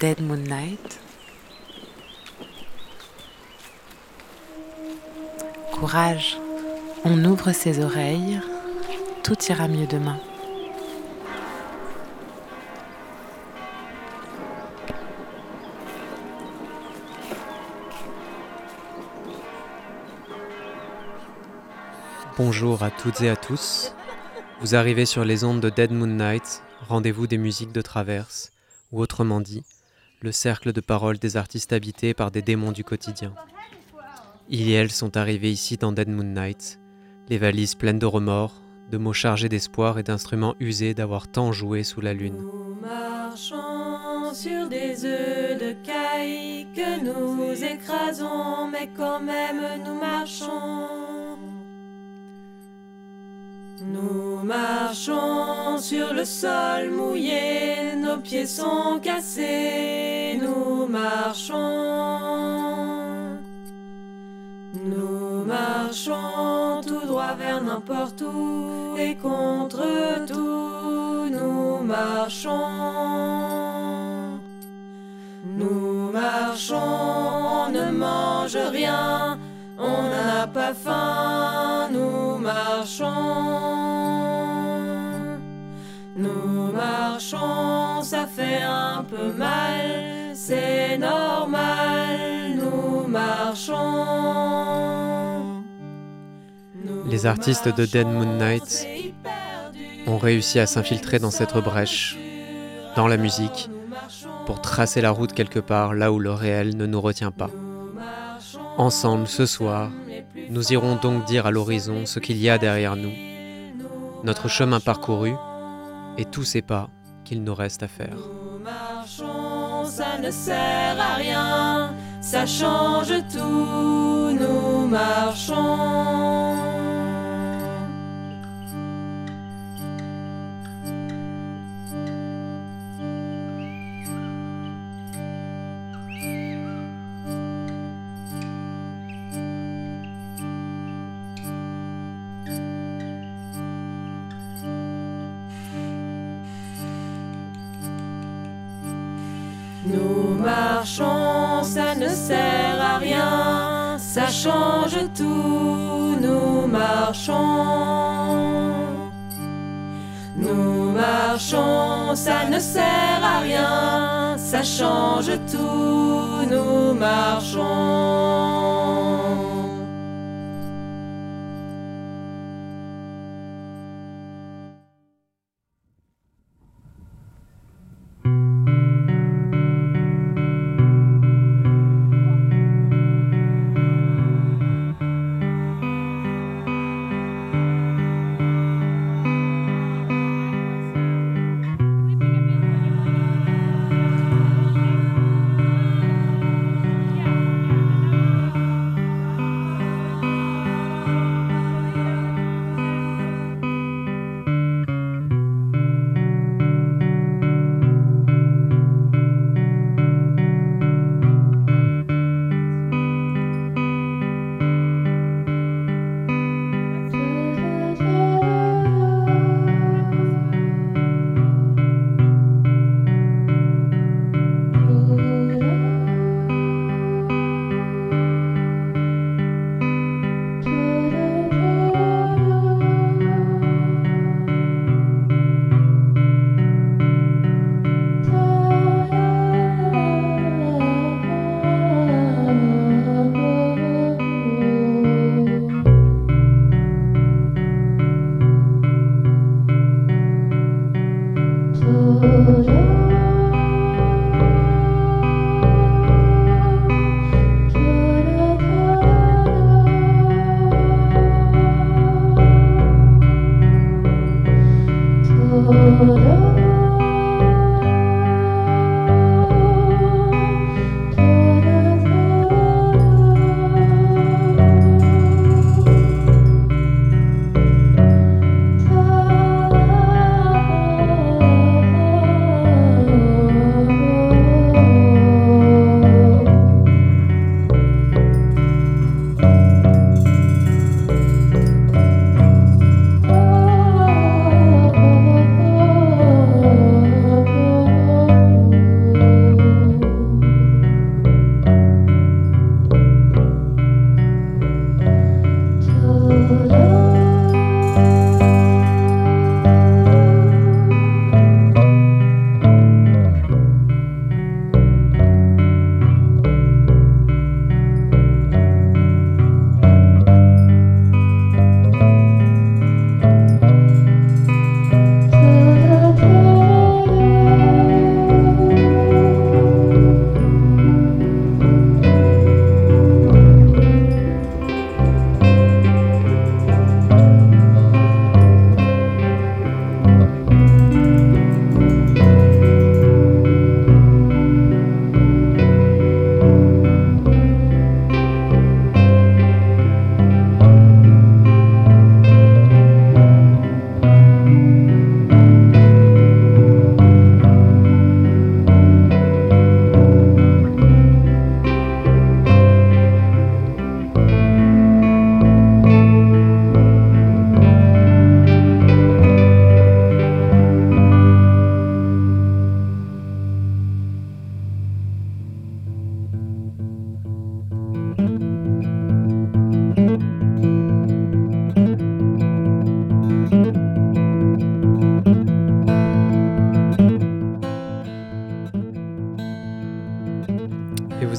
Dead Moonlight. Courage, on ouvre ses oreilles, tout ira mieux demain. Bonjour à toutes et à tous. Vous arrivez sur les ondes de Dead Moon Night, rendez-vous des musiques de traverse, ou autrement dit, le cercle de paroles des artistes habités par des démons du quotidien. Ils et elles sont arrivés ici dans Dead Moon Night, les valises pleines de remords, de mots chargés d'espoir et d'instruments usés d'avoir tant joué sous la lune. Nous marchons sur des œufs de caille que nous écrasons, mais quand même nous marchons. Nous marchons sur le sol mouillé, nos pieds sont cassés, nous marchons. Nous marchons tout droit vers n'importe où et contre tout, nous marchons. Nous marchons, on ne mange rien, on n'a pas faim, nous marchons. Ça fait un peu mal, c'est normal, nous marchons. Les artistes de Dead Moon marchons, Night c'est hyper dur. ont réussi à s'infiltrer dans cette brèche, dans la musique, pour tracer la route quelque part là où le réel ne nous retient pas. Ensemble, ce soir, nous irons donc dire à l'horizon ce qu'il y a derrière nous, notre chemin parcouru et tous ces pas qu'il nous reste à faire. Nous marchons, ça ne sert à rien, ça change tout, nous marchons. Marchons, ça ne sert à rien, ça change tout, nous marchons. Nous marchons, ça ne sert à rien, ça change tout, nous marchons.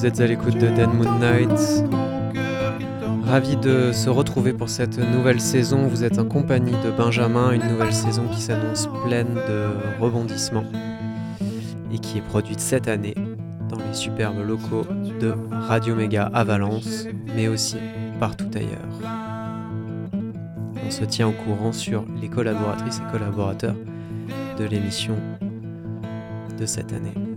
Vous êtes à l'écoute de Dead Moon Night. Ravi de se retrouver pour cette nouvelle saison. Vous êtes en compagnie de Benjamin, une nouvelle saison qui s'annonce pleine de rebondissements et qui est produite cette année dans les superbes locaux de Radio Méga à Valence, mais aussi partout ailleurs. On se tient au courant sur les collaboratrices et collaborateurs de l'émission de cette année.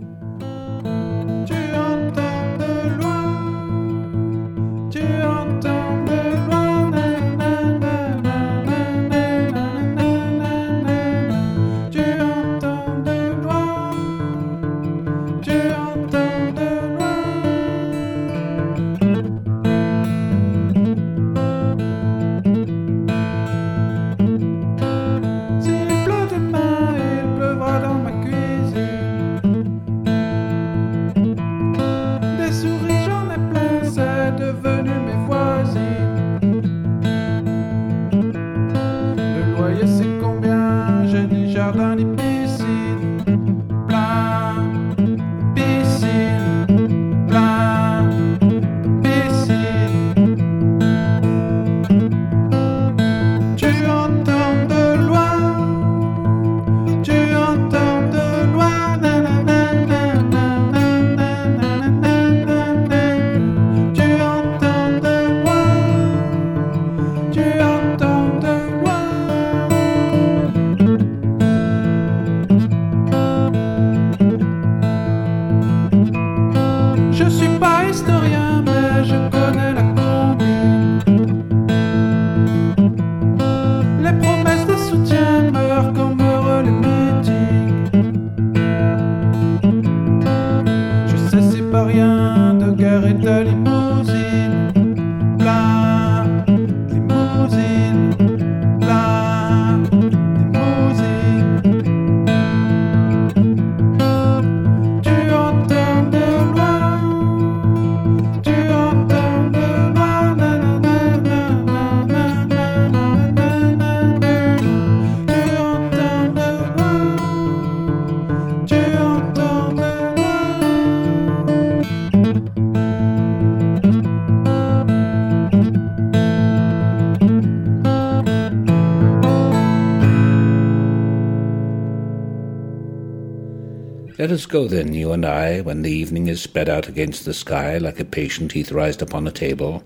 Go then, you and I, when the evening is spread out against the sky like a patient etherized upon a table.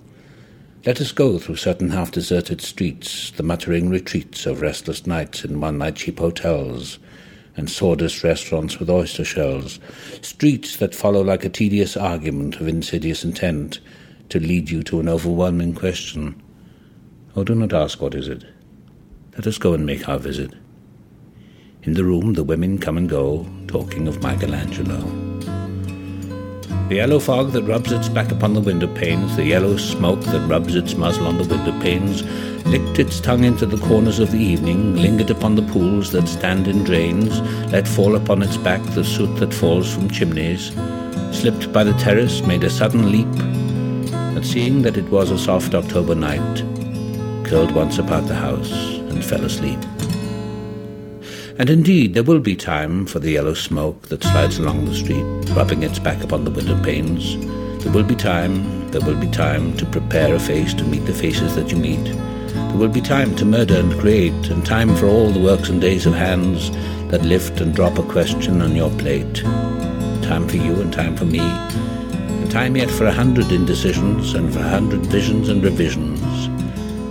Let us go through certain half deserted streets, the muttering retreats of restless nights in one night cheap hotels and sawdust restaurants with oyster shells, streets that follow like a tedious argument of insidious intent to lead you to an overwhelming question. Oh, do not ask what is it. Let us go and make our visit. In the room, the women come and go, talking of Michelangelo. The yellow fog that rubs its back upon the window panes, the yellow smoke that rubs its muzzle on the window panes, licked its tongue into the corners of the evening, lingered upon the pools that stand in drains, let fall upon its back the soot that falls from chimneys, slipped by the terrace, made a sudden leap, and seeing that it was a soft October night, curled once about the house and fell asleep. And indeed, there will be time for the yellow smoke that slides along the street, rubbing its back upon the window panes. There will be time, there will be time to prepare a face to meet the faces that you meet. There will be time to murder and create, and time for all the works and days of hands that lift and drop a question on your plate. Time for you and time for me, and time yet for a hundred indecisions and for a hundred visions and revisions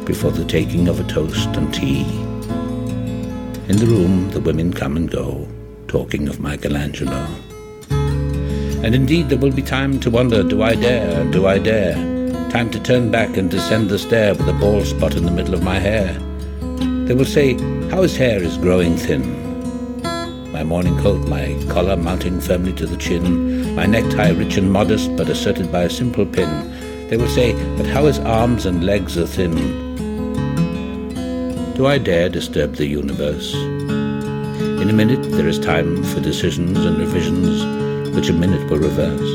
before the taking of a toast and tea. In the room, the women come and go, talking of Michelangelo. And indeed, there will be time to wonder do I dare, do I dare? Time to turn back and descend the stair with a bald spot in the middle of my hair. They will say, How his hair is growing thin. My morning coat, my collar mounting firmly to the chin, my necktie rich and modest but asserted by a simple pin. They will say, But how his arms and legs are thin. Do I dare disturb the universe? In a minute there is time for decisions and revisions, which a minute will reverse.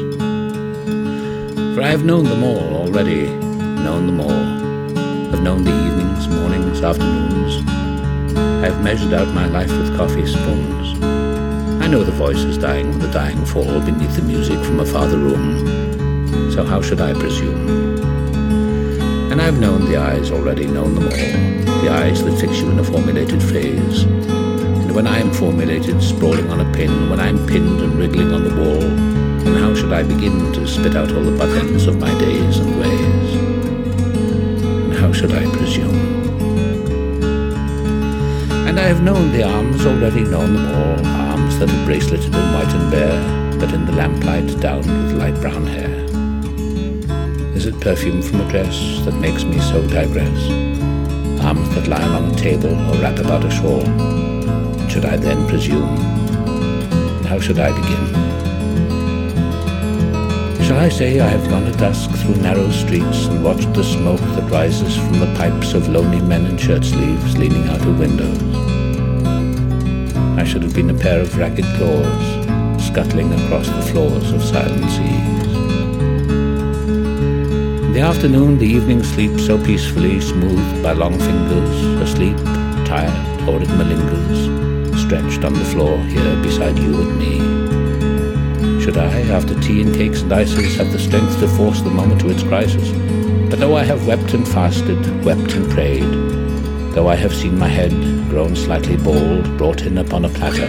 For I have known them all already, known them all. I've known the evenings, mornings, afternoons. I have measured out my life with coffee spoons. I know the voices dying when the dying fall beneath the music from a farther room. so how should I presume? And I've known the eyes already, known them all, the eyes that fix you in a formulated phrase. And when I am formulated, sprawling on a pin, when I'm pinned and wriggling on the wall, then how should I begin to spit out all the buttons of my days and ways? And how should I presume? And I have known the arms, already known them all, arms that are braceleted and white and bare, but in the lamplight downed with light brown hair. Is it perfume from a dress that makes me so digress? Arms that lie on a table or wrap about a shawl? Should I then presume? And how should I begin? Shall I say I have gone at dusk through narrow streets and watched the smoke that rises from the pipes of lonely men in shirt sleeves leaning out of windows? I should have been a pair of ragged claws scuttling across the floors of silent seas. The afternoon, the evening sleep so peacefully, smoothed by long fingers, asleep, tired, or it malingers, stretched on the floor here beside you and me. Should I, after tea and cakes and ices, have the strength to force the moment to its crisis? But though I have wept and fasted, wept and prayed, though I have seen my head, grown slightly bald, brought in upon a platter,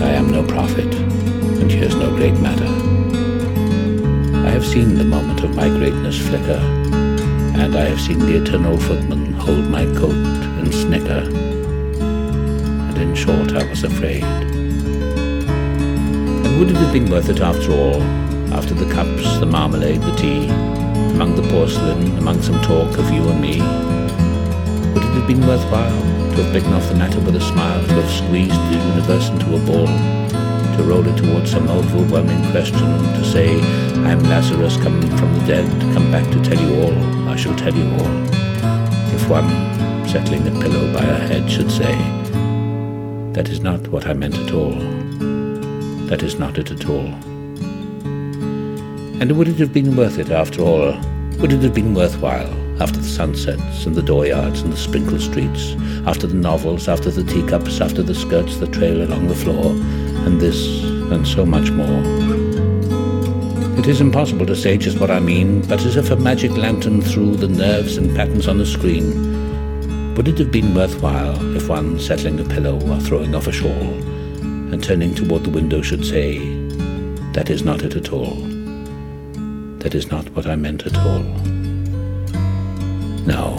I am no prophet, and here's no great matter. Seen the moment of my greatness flicker, and I have seen the eternal footman hold my coat and snicker. And in short, I was afraid. And would it have been worth it after all, after the cups, the marmalade, the tea, among the porcelain, among some talk of you and me? Would it have been worthwhile to have bitten off the matter with a smile, to have squeezed the universe into a ball? to roll it towards some overwhelming question, to say, I am Lazarus come from the dead, to come back to tell you all, I shall tell you all. If one, settling a pillow by her head, should say, That is not what I meant at all. That is not it at all. And would it have been worth it after all? Would it have been worthwhile after the sunsets and the dooryards and the sprinkled streets, after the novels, after the teacups, after the skirts that trail along the floor, and this and so much more. It is impossible to say just what I mean, but as if a magic lantern threw the nerves and patterns on the screen, would it have been worthwhile if one settling a pillow or throwing off a shawl and turning toward the window should say, That is not it at all. That is not what I meant at all. No,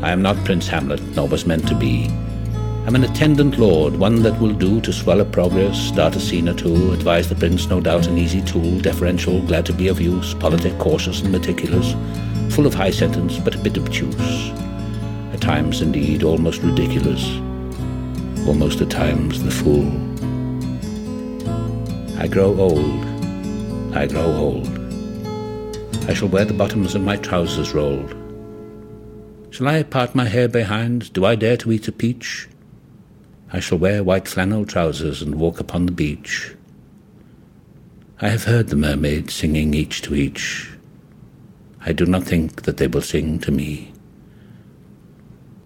I am not Prince Hamlet, nor was meant to be. I'm an attendant lord, one that will do to swell a progress, start a scene or two, advise the prince, no doubt an easy tool, deferential, glad to be of use, politic, cautious and meticulous, full of high sentence, but a bit obtuse. At times, indeed, almost ridiculous, almost at times the fool. I grow old, I grow old. I shall wear the bottoms of my trousers rolled. Shall I part my hair behind? Do I dare to eat a peach? I shall wear white flannel trousers and walk upon the beach. I have heard the mermaids singing each to each. I do not think that they will sing to me.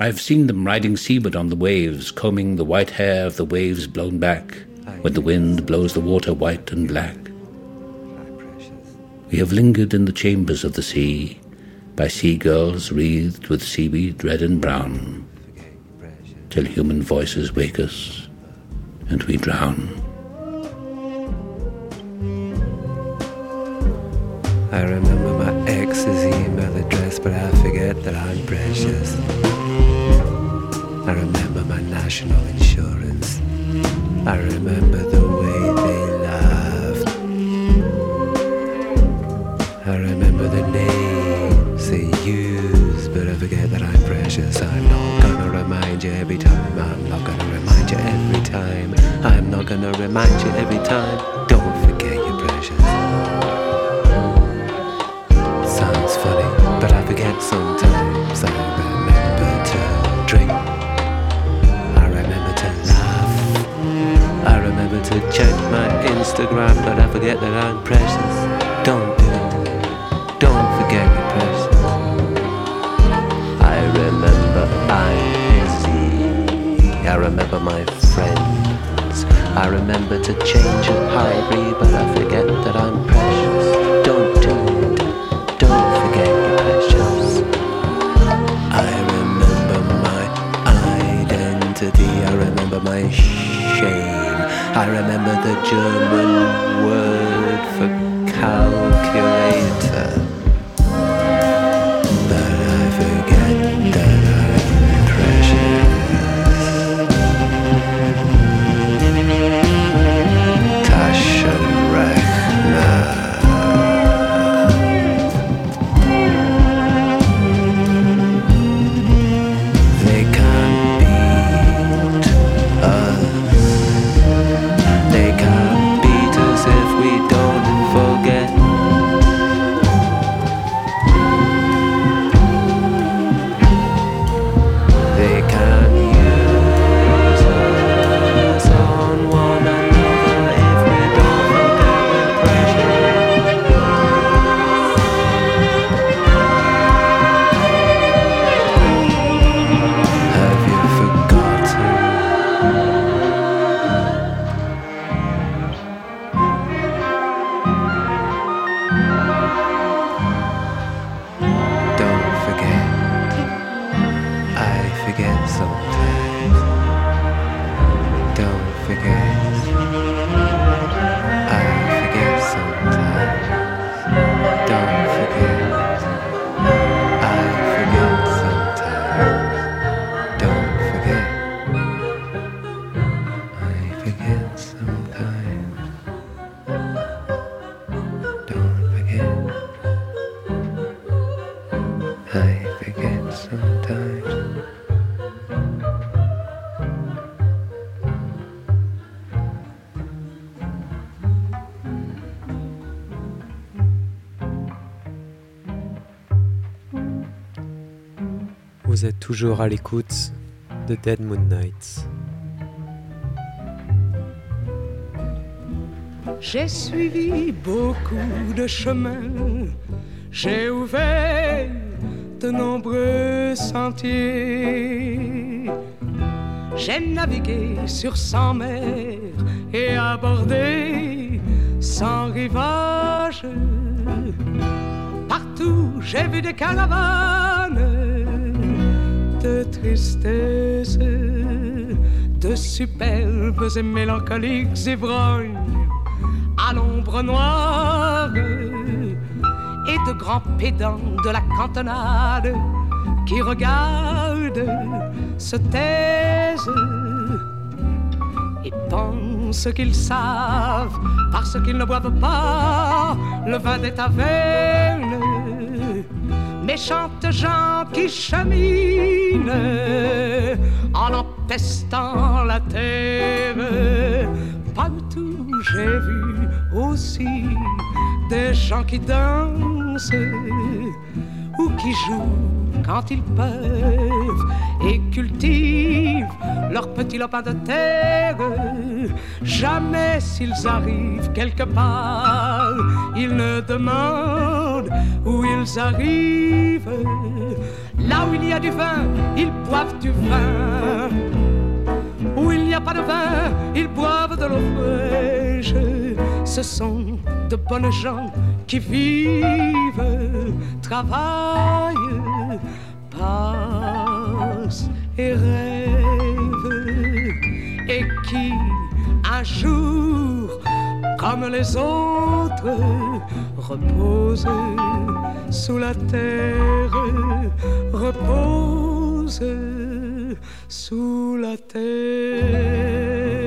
I have seen them riding seaward on the waves, combing the white hair of the waves blown back when the wind blows the water white and black. We have lingered in the chambers of the sea by sea girls wreathed with seaweed red and brown till human voices wake us and we drown. I remember my ex's email address, but I forget that I'm precious. I remember my national insurance. I remember the way they laughed. I remember the names they used, but I forget that I'm precious. I'm not remind you every time. I'm not gonna remind you every time. I'm not gonna remind you every time. Don't forget you're precious. Sounds funny, but I forget sometimes. I remember to drink. I remember to laugh. I remember to check my Instagram, but I forget that I'm precious. I remember my friends. I remember to change at Highbury, but I forget that I'm precious. Don't do it. Don't forget your precious. I remember my identity. I remember my shame. I remember the German word for cow. Toujours à l'écoute de Dead Moon Night. J'ai suivi beaucoup de chemins, j'ai ouvert de nombreux sentiers. J'ai navigué sur cent mers et abordé cent rivages. Partout j'ai vu des caravanes de superbes et mélancoliques ivrognes à l'ombre noire et de grands pédants de la cantonade qui regardent, se taisent et pensent qu'ils savent parce qu'ils ne boivent pas le vin des tavernes. Méchantes gens qui cheminent en empestant la terre. Partout j'ai vu aussi des gens qui dansent ou qui jouent quand ils peuvent et cultivent leur petit lopin de terre. Jamais s'ils arrivent quelque part, ils ne demandent où ils arrivent. Là où il y a du vin, ils boivent du vin. Où il n'y a pas de vin, ils boivent de l'eau fraîche. Ce sont de bonnes gens qui vivent, travaillent, passent et rêvent. Et qui, un jour, comme les autres, reposent sous la terre, reposent sous la terre.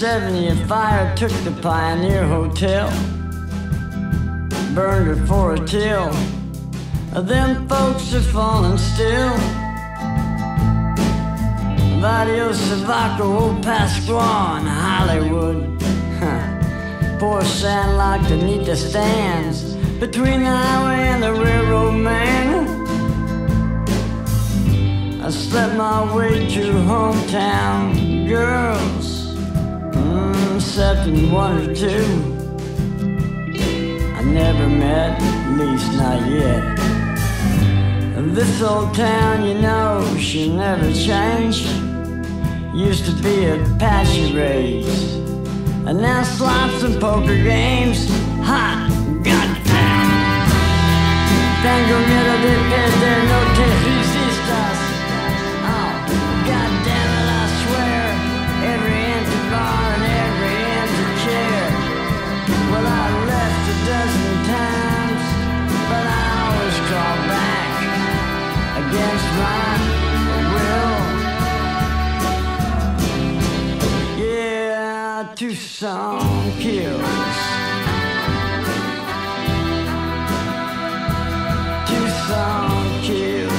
1970, a fire took the Pioneer Hotel, burned it for a till. Them folks are falling still. Varios Savaco, Old Pascual, and Hollywood. Poor Sandlock beneath the stands between the highway and the railroad man. I slept my way to hometown except in one or two. I never met, at least not yet. This old town, you know, she never changed. Used to be a patchy race, and now slots and poker games. Hot, goddamn. Tengo miedo de perder, no te Tucson kills. Tucson kills.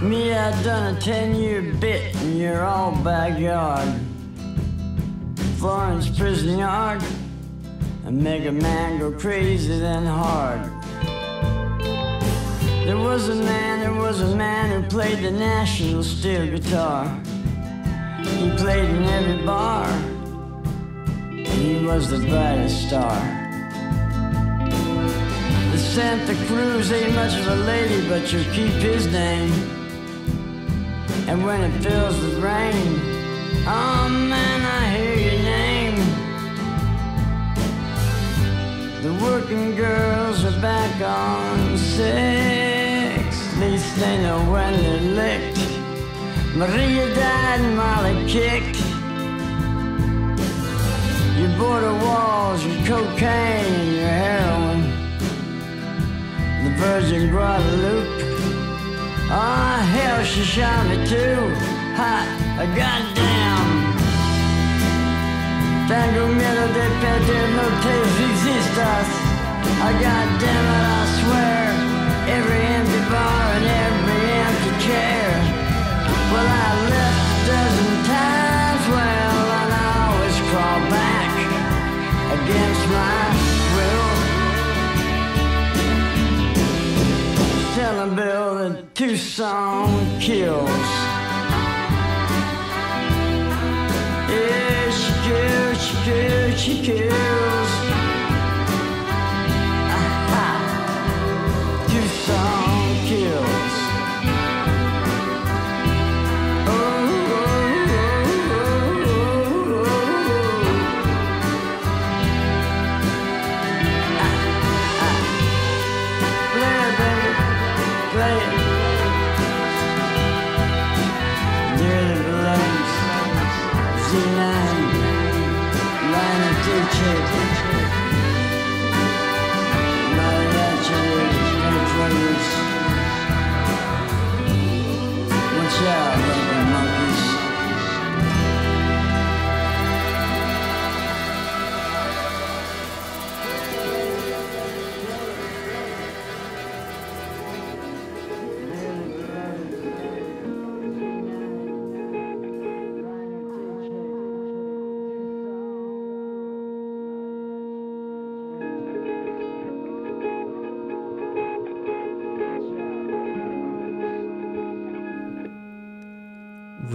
Me, I done a 10 year bit your old backyard. Florence prison yard. And make a man go crazy then hard. There was a man, there was a man who played the national steel guitar. He played in every bar. And he was the brightest star. The Santa Cruz ain't much of a lady, but you'll keep his name. And when it fills with rain, oh man, I hear your name. The working girls are back on six. At least they know when they're licked. Maria died and Molly kicked. Your border walls, your cocaine, your heroin. The Virgin Guadalupe. Oh, hell, she shot me too. Hot, goddamn. Tengo miedo de perder, no te resistas. I goddamn it, I swear. Every empty bar and every empty chair. Well, I left a dozen times, well, and I always crawl back against my Tell him, Bill, that Tucson kills. Yeah, she kills, she kills, she kills. Line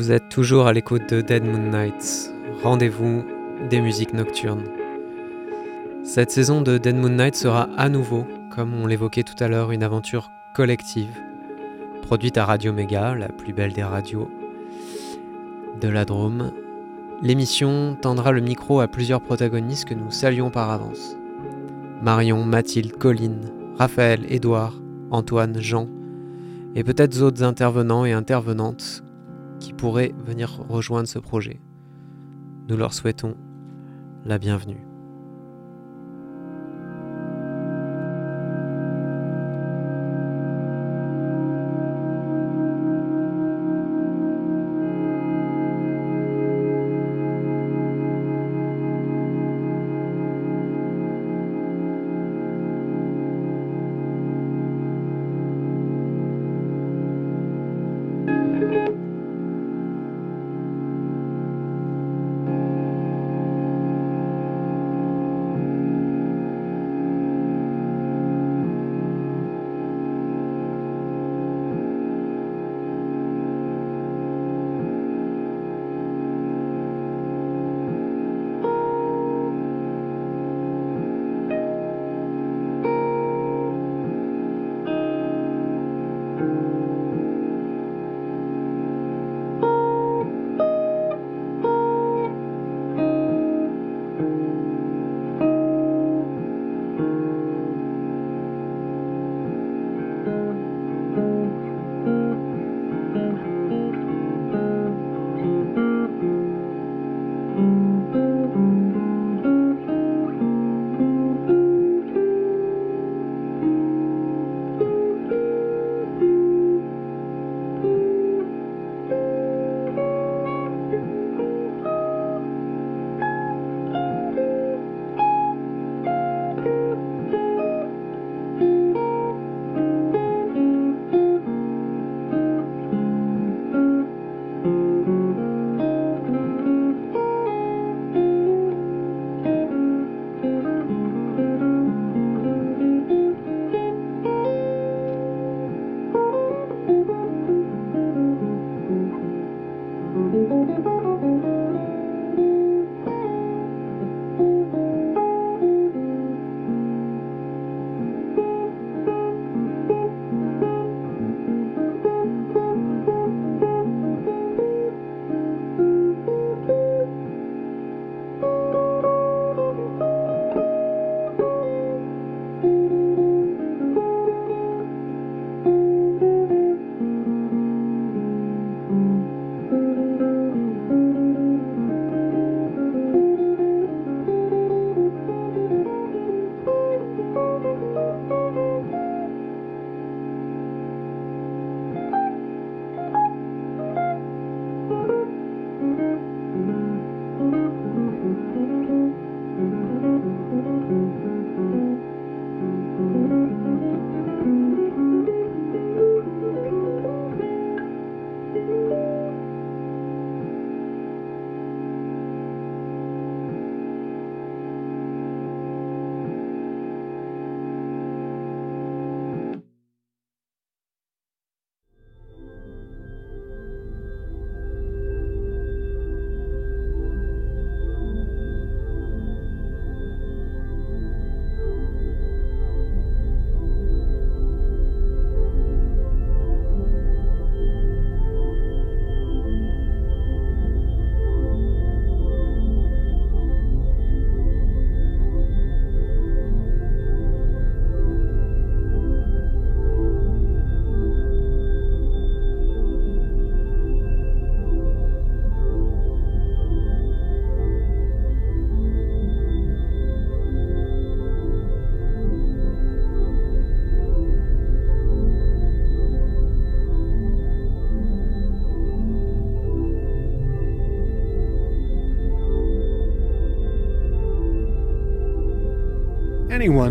Vous êtes toujours à l'écoute de Dead Moon Nights, rendez-vous des musiques nocturnes. Cette saison de Dead Moon Night sera à nouveau, comme on l'évoquait tout à l'heure, une aventure collective, produite à Radio Méga, la plus belle des radios de la Drôme, L'émission tendra le micro à plusieurs protagonistes que nous saluons par avance. Marion, Mathilde, Colline, Raphaël, Édouard, Antoine, Jean, et peut-être d'autres intervenants et intervenantes qui pourraient venir rejoindre ce projet. Nous leur souhaitons la bienvenue.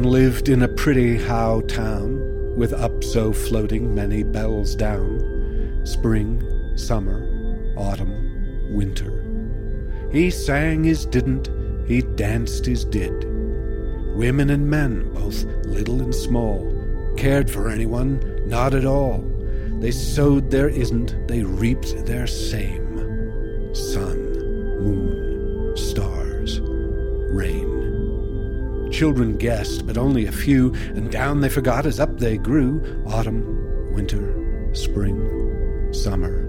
Lived in a pretty how town, with Upso floating many bells down, spring, summer, autumn, winter. He sang his didn't, he danced his did. Women and men, both little and small, cared for anyone, not at all. They sowed their isn't, they reaped their same. Sun, Children guessed, but only a few, and down they forgot as up they grew autumn, winter, spring, summer,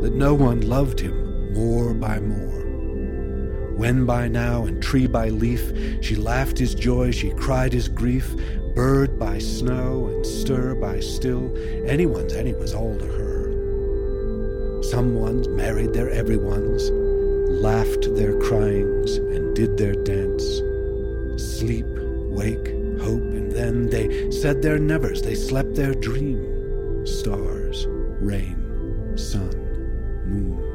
that no one loved him more by more. When by now and tree by leaf, she laughed his joy, she cried his grief, bird by snow and stir by still, anyone's any was all to her. Some ones married their everyone's, laughed their cryings and did their dance. Sleep, wake, hope, and then they said their nevers, they slept their dream. Stars, rain, sun, moon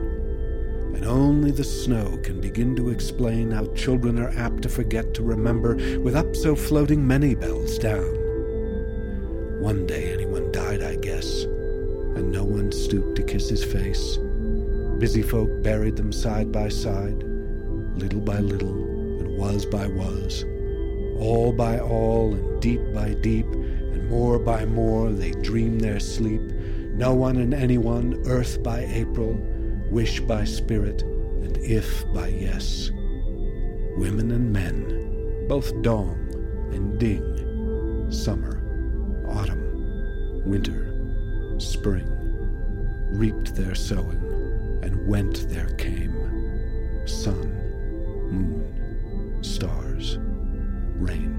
and only the snow can begin to explain how children are apt to forget to remember with up so floating many bells down. One day anyone died, I guess, and no one stooped to kiss his face. Busy folk buried them side by side, little by little, and was by was. All by all, and deep by deep, and more by more, they dream their sleep. No one and anyone, earth by April, wish by spirit, and if by yes. Women and men, both dong and ding, summer, autumn, winter, spring, reaped their sowing, and went their came sun, rain.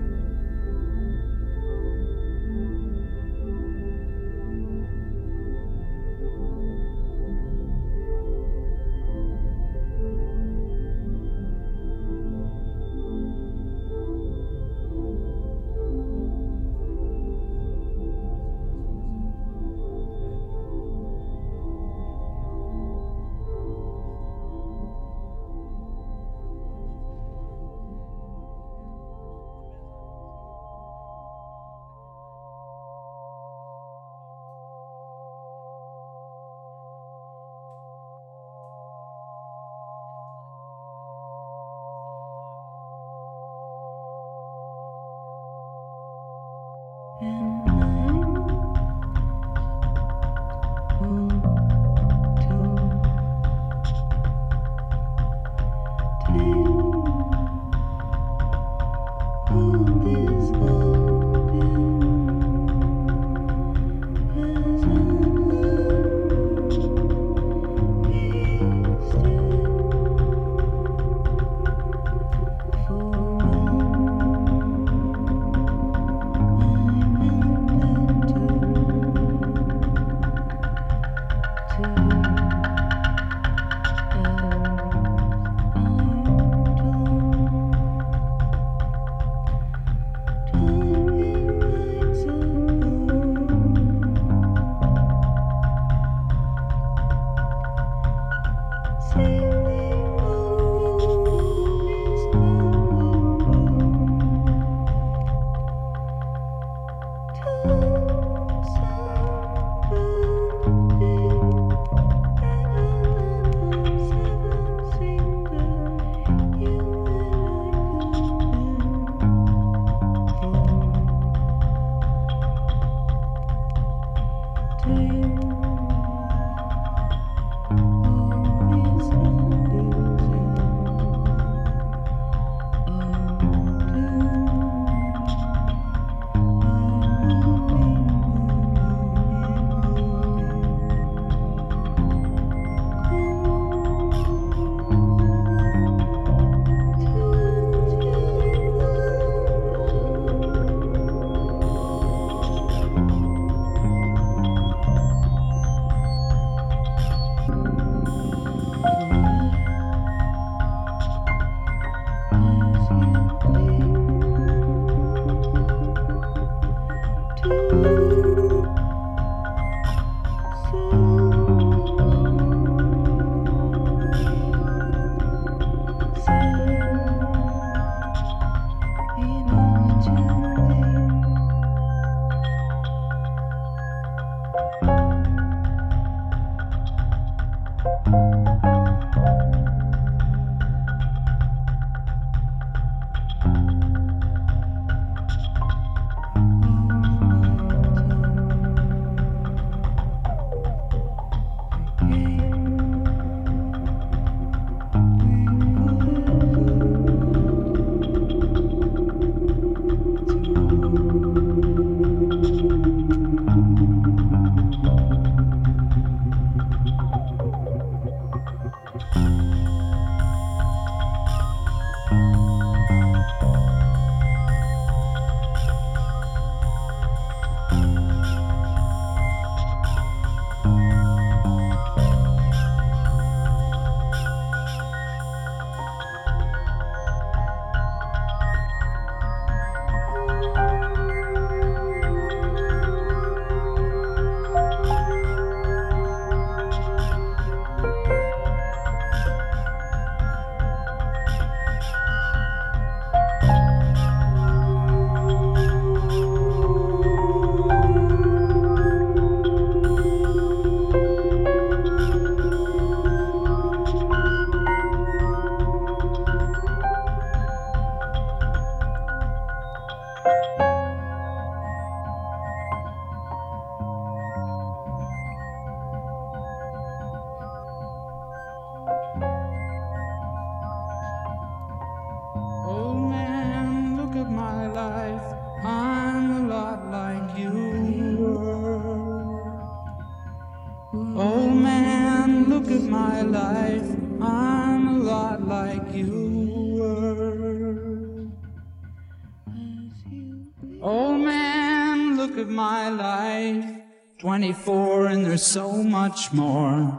More.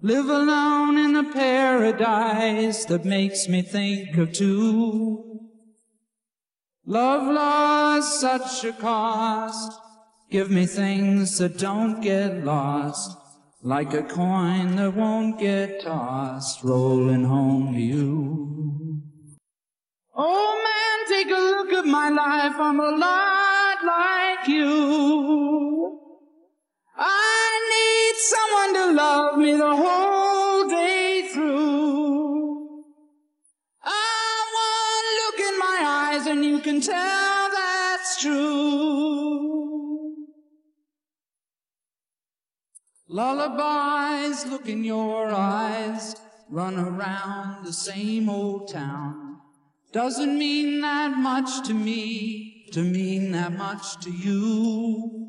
Live alone in a paradise that makes me think of two. Love lost such a cost. Give me things that don't get lost. Like a coin that won't get tossed, rolling home to you. Oh man, take a look at my life. I'm a lot like you. Someone to love me the whole day through. I want look in my eyes and you can tell that's true. Lullabies look in your eyes, run around the same old town. Doesn't mean that much to me, to mean that much to you.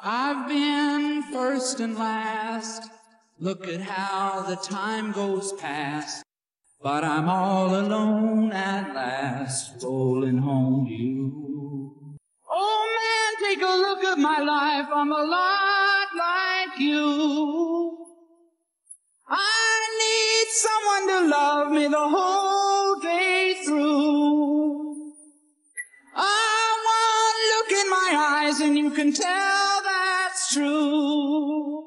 I've been first and last. Look at how the time goes past. But I'm all alone at last, rolling home to you. Oh man, take a look at my life. I'm a lot like you. I need someone to love me the whole day through. I want look in my eyes and you can tell true.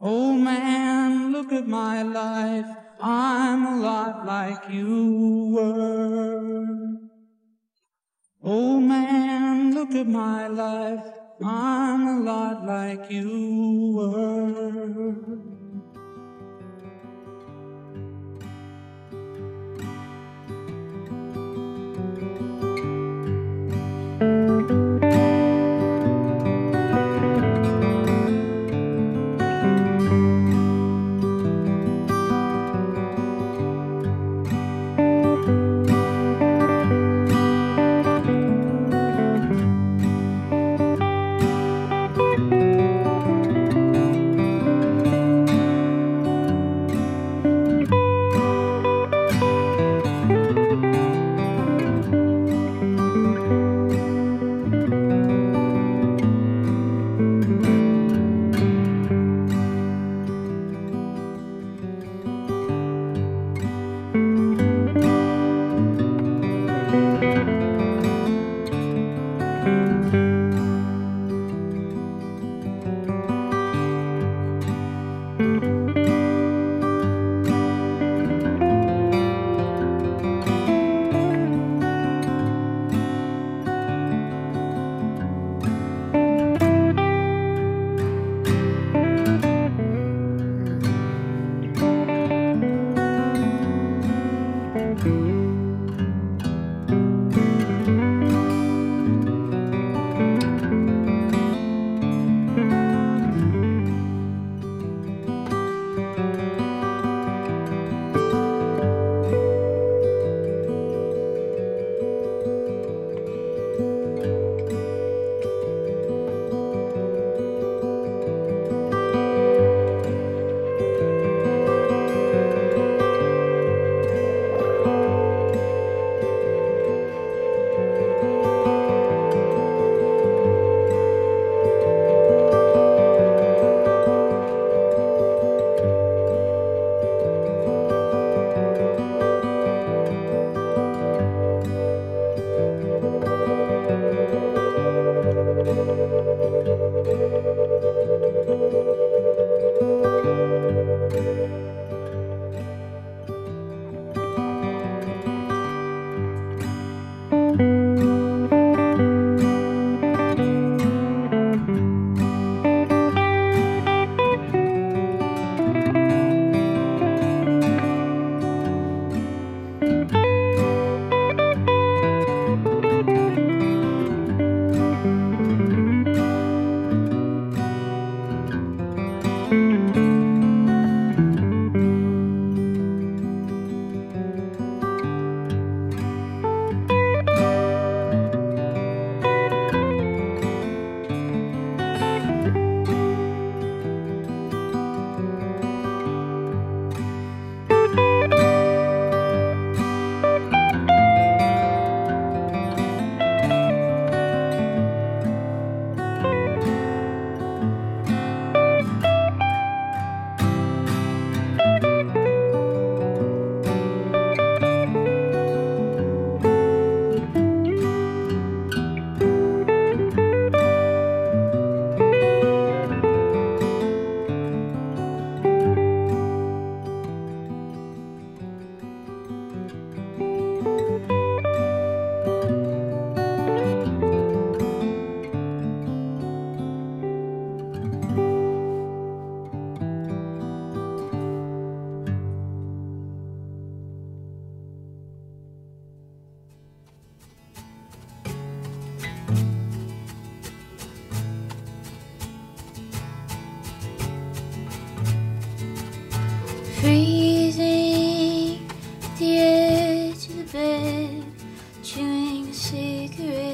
Oh man, look at my life. I'm a lot like you were. Oh man, look at my life. I'm a lot like you were. fit, chewing a cigarette.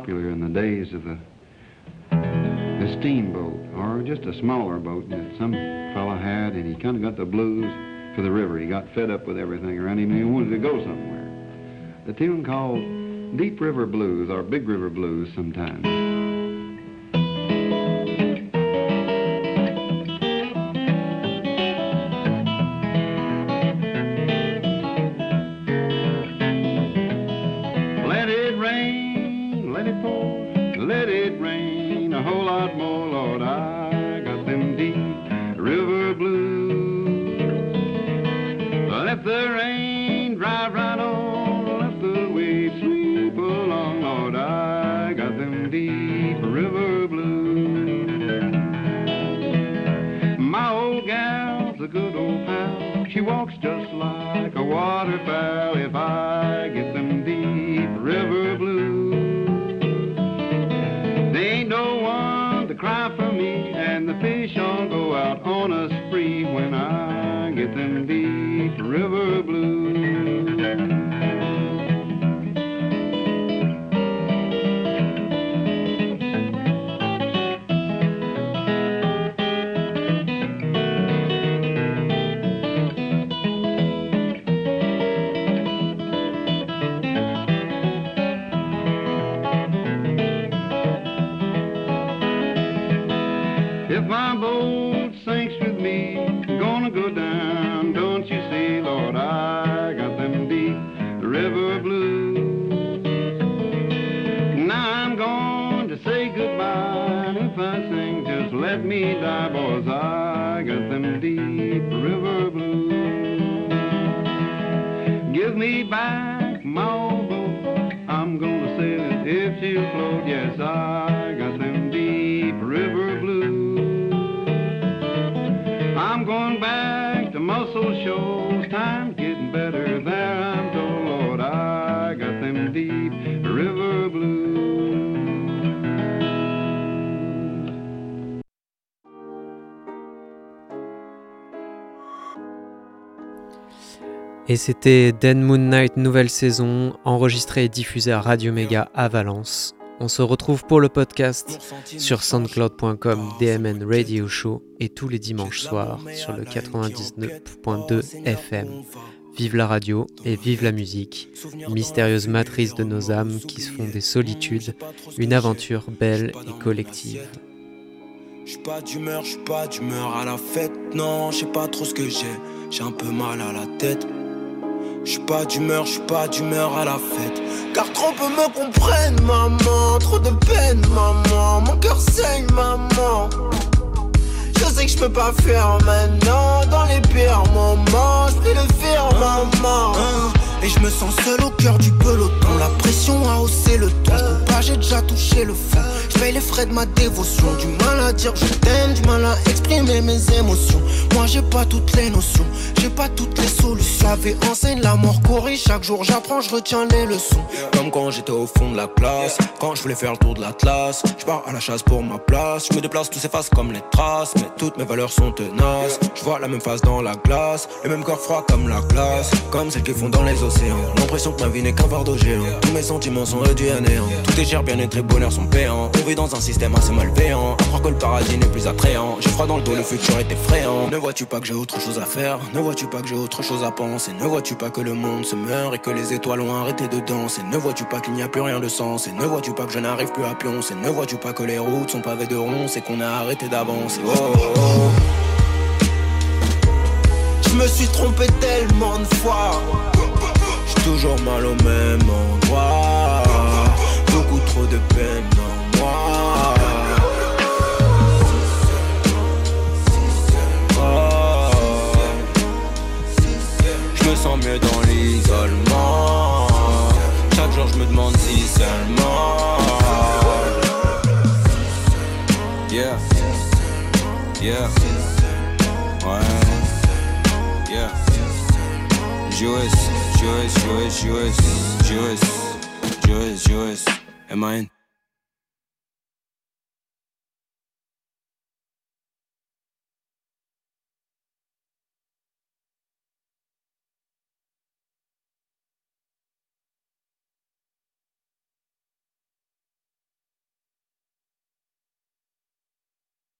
popular in the days of the, the steamboat or just a smaller boat that some fella had, and he kind of got the blues for the river. He got fed up with everything around him, and he wanted to go somewhere. The tune called Deep River Blues or Big River Blues sometimes. let me die, boys. I got them deep river blues. Give me back my old boat. I'm gonna sail it if she'll float. Yes, I. Et c'était Dead Moon Night nouvelle saison, enregistrée et diffusée à Radio Méga à Valence. On se retrouve pour le podcast sur soundcloud.com DMN Radio Show et tous les dimanches soirs sur le 99.2 FM. Vive la radio et vive la musique, mystérieuse matrice de nos âmes qui se font des solitudes, une aventure belle et collective. Pas d'humeur, pas d'humeur à la fête, non, je pas trop ce que j'ai, j'ai un peu mal à la tête. Je suis pas d'humeur, je suis pas d'humeur à la fête. Car trop peu me comprennent, maman. Trop de peine, maman. Mon cœur saigne, maman. Je sais que je peux pas faire maintenant. Dans les pires moments, prie le faire, maman. Et je me sens seul au cœur du peloton. La pression a haussé le ton. J'ai déjà touché le fond. Je les frais de ma dévotion. Du mal à dire je t'aime, du mal à exprimer mes émotions. Moi, j'ai pas toutes les notions. J'ai pas toutes les solutions. La vie enseigne, la mort corrige. Chaque jour, j'apprends, je retiens les leçons. Comme quand j'étais au fond de la classe. Quand je voulais faire le tour de l'Atlas. Je pars à la chasse pour ma place. Je me déplace, tout s'efface comme les traces. Mais toutes mes valeurs sont tenaces. Je vois la même face dans la glace. Le même corps froid comme la glace. Comme celles qui font dans les océans. L'impression que ma vie n'est qu'un fardeau géant. Tous mes sentiments sont réduits à néant. Tout est bien-être et bonheur sont payants. On vit dans un système assez malveillant. À croire que le paradis n'est plus attrayant. J'ai froid dans le dos, le futur est effrayant. Ne vois-tu pas que j'ai autre chose à faire? Ne vois-tu pas que j'ai autre chose à penser? Ne vois-tu pas que le monde se meurt et que les étoiles ont arrêté de danser? Ne vois-tu pas qu'il n'y a plus rien de sens? Et ne vois-tu pas que je n'arrive plus à pioncer? Ne vois-tu pas que les routes sont pavées de ronces et qu'on a arrêté d'avancer? Oh, oh, oh. Je me suis trompé tellement de fois J'ai toujours mal au même endroit trop de peine en moi. Je me sens mieux dans l'isolement. Chaque jour je me demande si seulement. Yeah. Yeah. Ouais. Yeah Am I in?